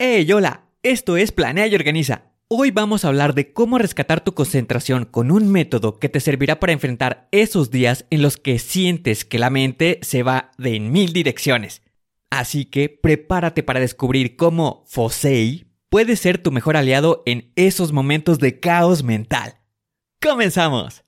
Hey, hola, esto es Planea y Organiza. Hoy vamos a hablar de cómo rescatar tu concentración con un método que te servirá para enfrentar esos días en los que sientes que la mente se va de en mil direcciones. Así que prepárate para descubrir cómo Fosei puede ser tu mejor aliado en esos momentos de caos mental. ¡Comenzamos!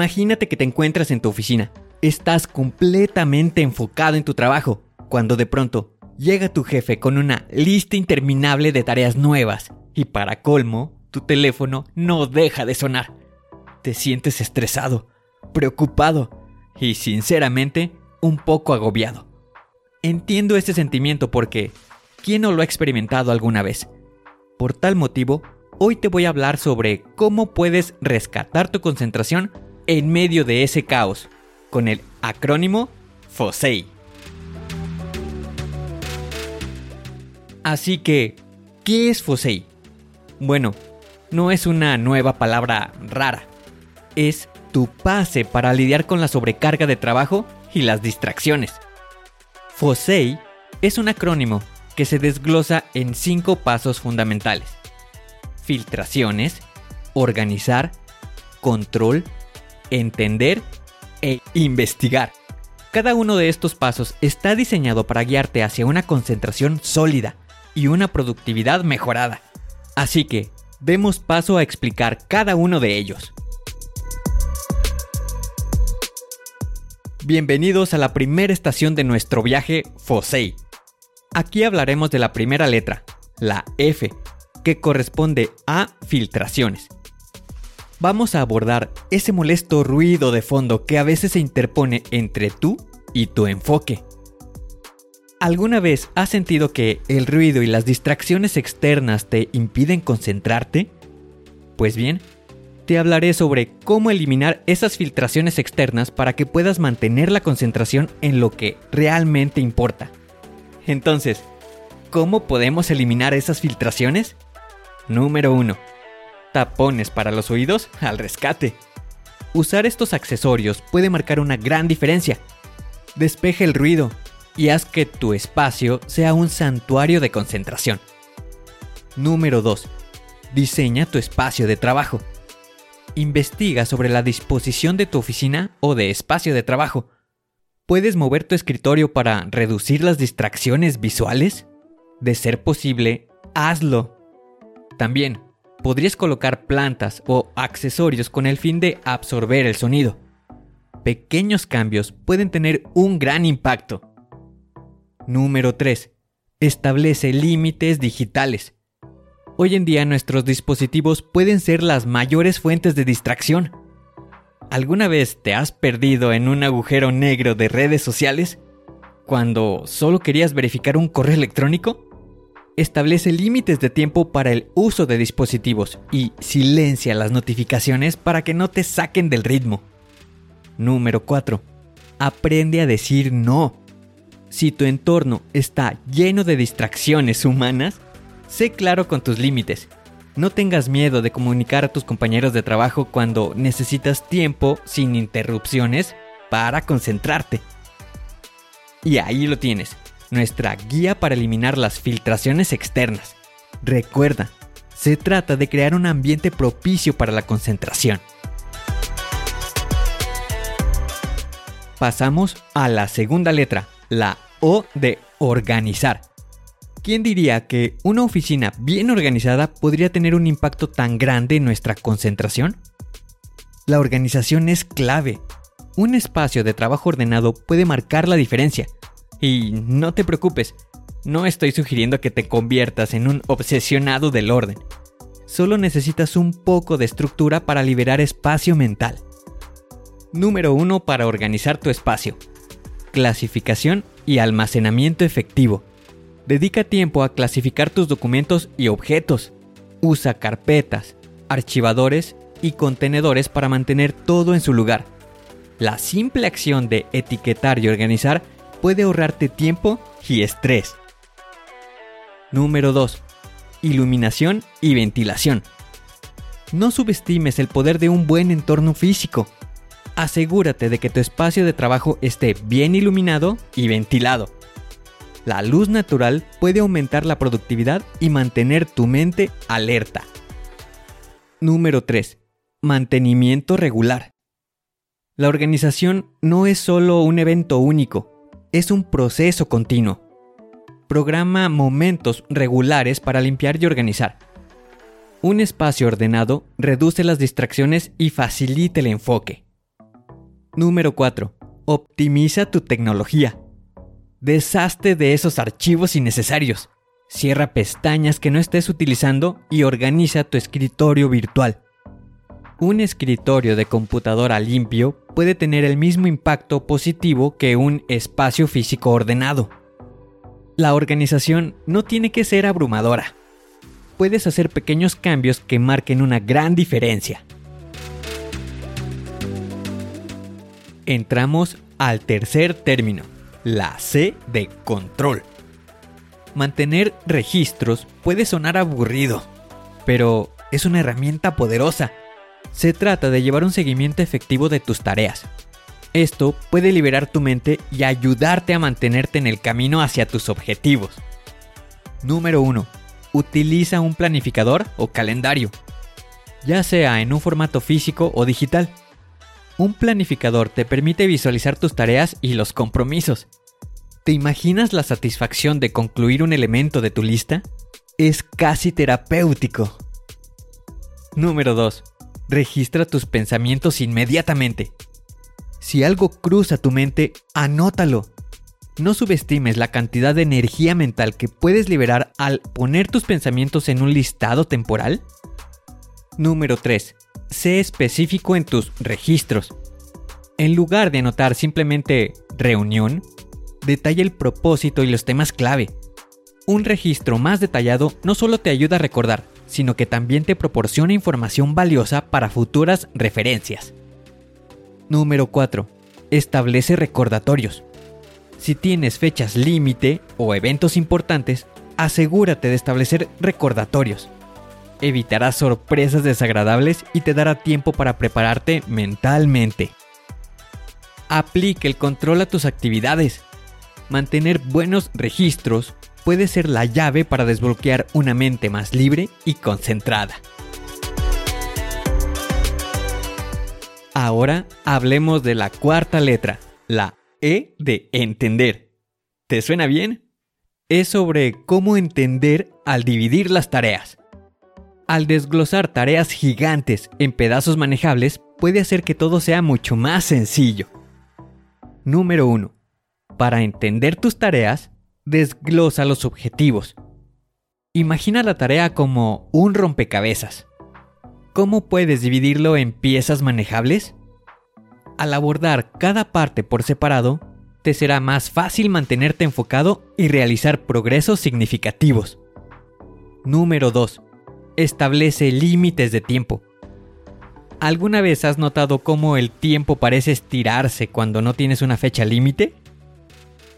Imagínate que te encuentras en tu oficina. Estás completamente enfocado en tu trabajo, cuando de pronto llega tu jefe con una lista interminable de tareas nuevas y para colmo, tu teléfono no deja de sonar. Te sientes estresado, preocupado y sinceramente un poco agobiado. Entiendo ese sentimiento porque ¿quién no lo ha experimentado alguna vez? Por tal motivo, hoy te voy a hablar sobre cómo puedes rescatar tu concentración en medio de ese caos, con el acrónimo FOSEI. Así que, ¿qué es FOSEI? Bueno, no es una nueva palabra rara, es tu pase para lidiar con la sobrecarga de trabajo y las distracciones. FOSEI es un acrónimo que se desglosa en cinco pasos fundamentales. Filtraciones, organizar, control, entender e investigar. Cada uno de estos pasos está diseñado para guiarte hacia una concentración sólida y una productividad mejorada. Así que, demos paso a explicar cada uno de ellos. Bienvenidos a la primera estación de nuestro viaje FOSEI. Aquí hablaremos de la primera letra, la F, que corresponde a filtraciones vamos a abordar ese molesto ruido de fondo que a veces se interpone entre tú y tu enfoque. ¿Alguna vez has sentido que el ruido y las distracciones externas te impiden concentrarte? Pues bien, te hablaré sobre cómo eliminar esas filtraciones externas para que puedas mantener la concentración en lo que realmente importa. Entonces, ¿cómo podemos eliminar esas filtraciones? Número 1 tapones para los oídos al rescate. Usar estos accesorios puede marcar una gran diferencia. Despeje el ruido y haz que tu espacio sea un santuario de concentración. Número 2. Diseña tu espacio de trabajo. Investiga sobre la disposición de tu oficina o de espacio de trabajo. ¿Puedes mover tu escritorio para reducir las distracciones visuales? De ser posible, hazlo. También, podrías colocar plantas o accesorios con el fin de absorber el sonido. Pequeños cambios pueden tener un gran impacto. Número 3. Establece límites digitales. Hoy en día nuestros dispositivos pueden ser las mayores fuentes de distracción. ¿Alguna vez te has perdido en un agujero negro de redes sociales? Cuando solo querías verificar un correo electrónico? Establece límites de tiempo para el uso de dispositivos y silencia las notificaciones para que no te saquen del ritmo. Número 4. Aprende a decir no. Si tu entorno está lleno de distracciones humanas, sé claro con tus límites. No tengas miedo de comunicar a tus compañeros de trabajo cuando necesitas tiempo sin interrupciones para concentrarte. Y ahí lo tienes nuestra guía para eliminar las filtraciones externas. Recuerda, se trata de crear un ambiente propicio para la concentración. Pasamos a la segunda letra, la O de organizar. ¿Quién diría que una oficina bien organizada podría tener un impacto tan grande en nuestra concentración? La organización es clave. Un espacio de trabajo ordenado puede marcar la diferencia. Y no te preocupes, no estoy sugiriendo que te conviertas en un obsesionado del orden. Solo necesitas un poco de estructura para liberar espacio mental. Número 1 para organizar tu espacio. Clasificación y almacenamiento efectivo. Dedica tiempo a clasificar tus documentos y objetos. Usa carpetas, archivadores y contenedores para mantener todo en su lugar. La simple acción de etiquetar y organizar puede ahorrarte tiempo y estrés. Número 2. Iluminación y ventilación. No subestimes el poder de un buen entorno físico. Asegúrate de que tu espacio de trabajo esté bien iluminado y ventilado. La luz natural puede aumentar la productividad y mantener tu mente alerta. Número 3. Mantenimiento regular. La organización no es solo un evento único, es un proceso continuo. Programa momentos regulares para limpiar y organizar. Un espacio ordenado reduce las distracciones y facilita el enfoque. Número 4. Optimiza tu tecnología. Deshazte de esos archivos innecesarios. Cierra pestañas que no estés utilizando y organiza tu escritorio virtual. Un escritorio de computadora limpio puede tener el mismo impacto positivo que un espacio físico ordenado. La organización no tiene que ser abrumadora. Puedes hacer pequeños cambios que marquen una gran diferencia. Entramos al tercer término, la C de control. Mantener registros puede sonar aburrido, pero es una herramienta poderosa. Se trata de llevar un seguimiento efectivo de tus tareas. Esto puede liberar tu mente y ayudarte a mantenerte en el camino hacia tus objetivos. Número 1. Utiliza un planificador o calendario, ya sea en un formato físico o digital. Un planificador te permite visualizar tus tareas y los compromisos. ¿Te imaginas la satisfacción de concluir un elemento de tu lista? Es casi terapéutico. Número 2. Registra tus pensamientos inmediatamente. Si algo cruza tu mente, anótalo. No subestimes la cantidad de energía mental que puedes liberar al poner tus pensamientos en un listado temporal. Número 3 sé específico en tus registros. En lugar de anotar simplemente reunión, detalla el propósito y los temas clave. Un registro más detallado no solo te ayuda a recordar, sino que también te proporciona información valiosa para futuras referencias. Número 4. Establece recordatorios. Si tienes fechas límite o eventos importantes, asegúrate de establecer recordatorios evitarás sorpresas desagradables y te dará tiempo para prepararte mentalmente. Aplique el control a tus actividades. Mantener buenos registros puede ser la llave para desbloquear una mente más libre y concentrada. Ahora hablemos de la cuarta letra, la E de entender. ¿Te suena bien? Es sobre cómo entender al dividir las tareas. Al desglosar tareas gigantes en pedazos manejables puede hacer que todo sea mucho más sencillo. Número 1. Para entender tus tareas, desglosa los objetivos. Imagina la tarea como un rompecabezas. ¿Cómo puedes dividirlo en piezas manejables? Al abordar cada parte por separado, te será más fácil mantenerte enfocado y realizar progresos significativos. Número 2 establece límites de tiempo. ¿Alguna vez has notado cómo el tiempo parece estirarse cuando no tienes una fecha límite?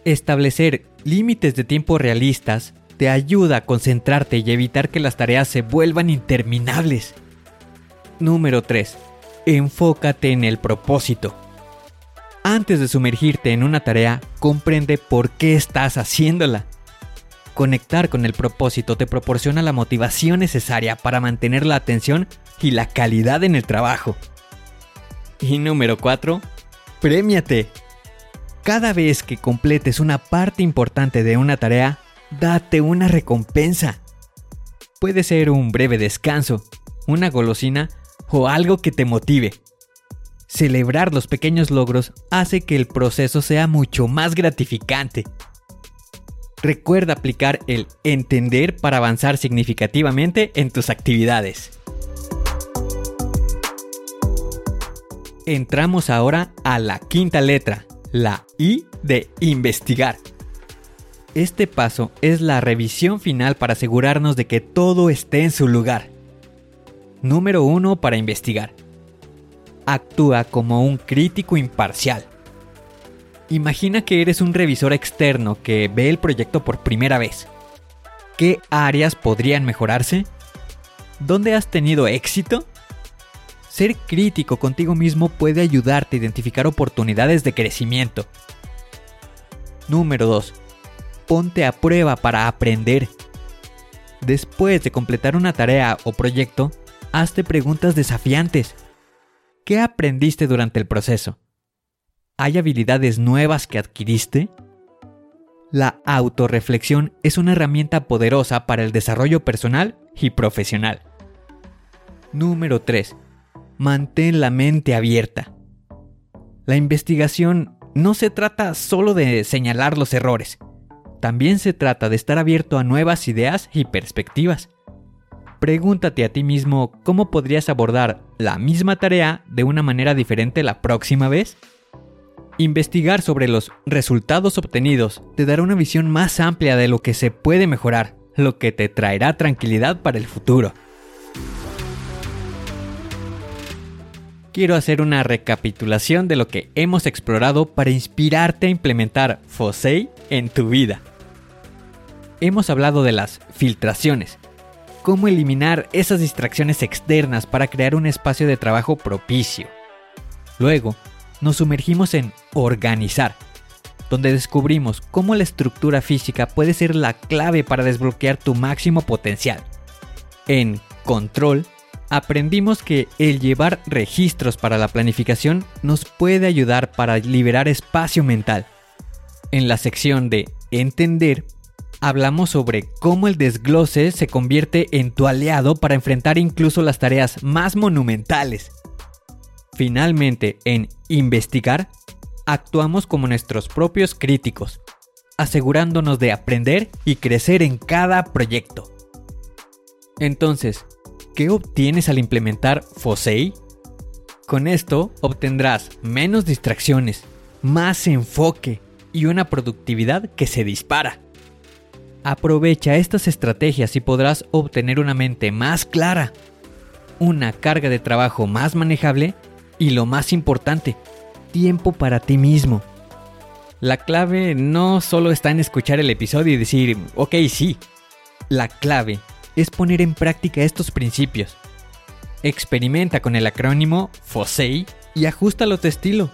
Establecer límites de tiempo realistas te ayuda a concentrarte y evitar que las tareas se vuelvan interminables. Número 3. Enfócate en el propósito. Antes de sumergirte en una tarea, comprende por qué estás haciéndola. Conectar con el propósito te proporciona la motivación necesaria para mantener la atención y la calidad en el trabajo. Y número 4. Premiate. Cada vez que completes una parte importante de una tarea, date una recompensa. Puede ser un breve descanso, una golosina o algo que te motive. Celebrar los pequeños logros hace que el proceso sea mucho más gratificante. Recuerda aplicar el entender para avanzar significativamente en tus actividades. Entramos ahora a la quinta letra, la I de investigar. Este paso es la revisión final para asegurarnos de que todo esté en su lugar. Número 1 para investigar. Actúa como un crítico imparcial. Imagina que eres un revisor externo que ve el proyecto por primera vez. ¿Qué áreas podrían mejorarse? ¿Dónde has tenido éxito? Ser crítico contigo mismo puede ayudarte a identificar oportunidades de crecimiento. Número 2. Ponte a prueba para aprender. Después de completar una tarea o proyecto, hazte preguntas desafiantes. ¿Qué aprendiste durante el proceso? ¿Hay habilidades nuevas que adquiriste? La autorreflexión es una herramienta poderosa para el desarrollo personal y profesional. Número 3 mantén la mente abierta. La investigación no se trata solo de señalar los errores, también se trata de estar abierto a nuevas ideas y perspectivas. Pregúntate a ti mismo cómo podrías abordar la misma tarea de una manera diferente la próxima vez. Investigar sobre los resultados obtenidos te dará una visión más amplia de lo que se puede mejorar, lo que te traerá tranquilidad para el futuro. Quiero hacer una recapitulación de lo que hemos explorado para inspirarte a implementar FOSEI en tu vida. Hemos hablado de las filtraciones, cómo eliminar esas distracciones externas para crear un espacio de trabajo propicio. Luego, nos sumergimos en organizar, donde descubrimos cómo la estructura física puede ser la clave para desbloquear tu máximo potencial. En control, aprendimos que el llevar registros para la planificación nos puede ayudar para liberar espacio mental. En la sección de Entender, hablamos sobre cómo el desglose se convierte en tu aliado para enfrentar incluso las tareas más monumentales. Finalmente, en Investigar, actuamos como nuestros propios críticos, asegurándonos de aprender y crecer en cada proyecto. Entonces, ¿Qué obtienes al implementar FOSEI? Con esto obtendrás menos distracciones, más enfoque y una productividad que se dispara. Aprovecha estas estrategias y podrás obtener una mente más clara, una carga de trabajo más manejable y lo más importante, tiempo para ti mismo. La clave no solo está en escuchar el episodio y decir, ok, sí. La clave es poner en práctica estos principios. Experimenta con el acrónimo FOSEI y ajustalo a tu estilo.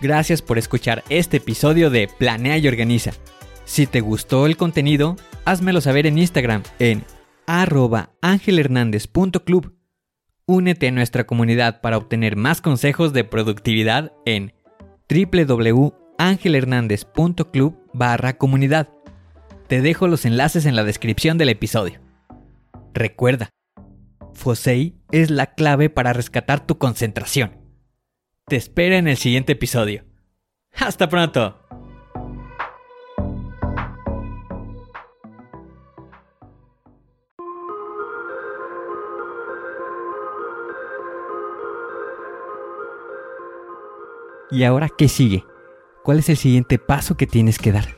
Gracias por escuchar este episodio de Planea y Organiza. Si te gustó el contenido, házmelo saber en Instagram en arroba angelhernandez.club. Únete a nuestra comunidad para obtener más consejos de productividad en www.angelhernandez.club barra comunidad. Te dejo los enlaces en la descripción del episodio. Recuerda, Fosei es la clave para rescatar tu concentración. Te espero en el siguiente episodio. ¡Hasta pronto! ¿Y ahora qué sigue? ¿Cuál es el siguiente paso que tienes que dar?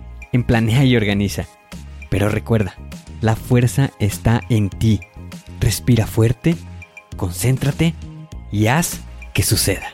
en Planea y Organiza. Pero recuerda, la fuerza está en ti. Respira fuerte, concéntrate y haz que suceda.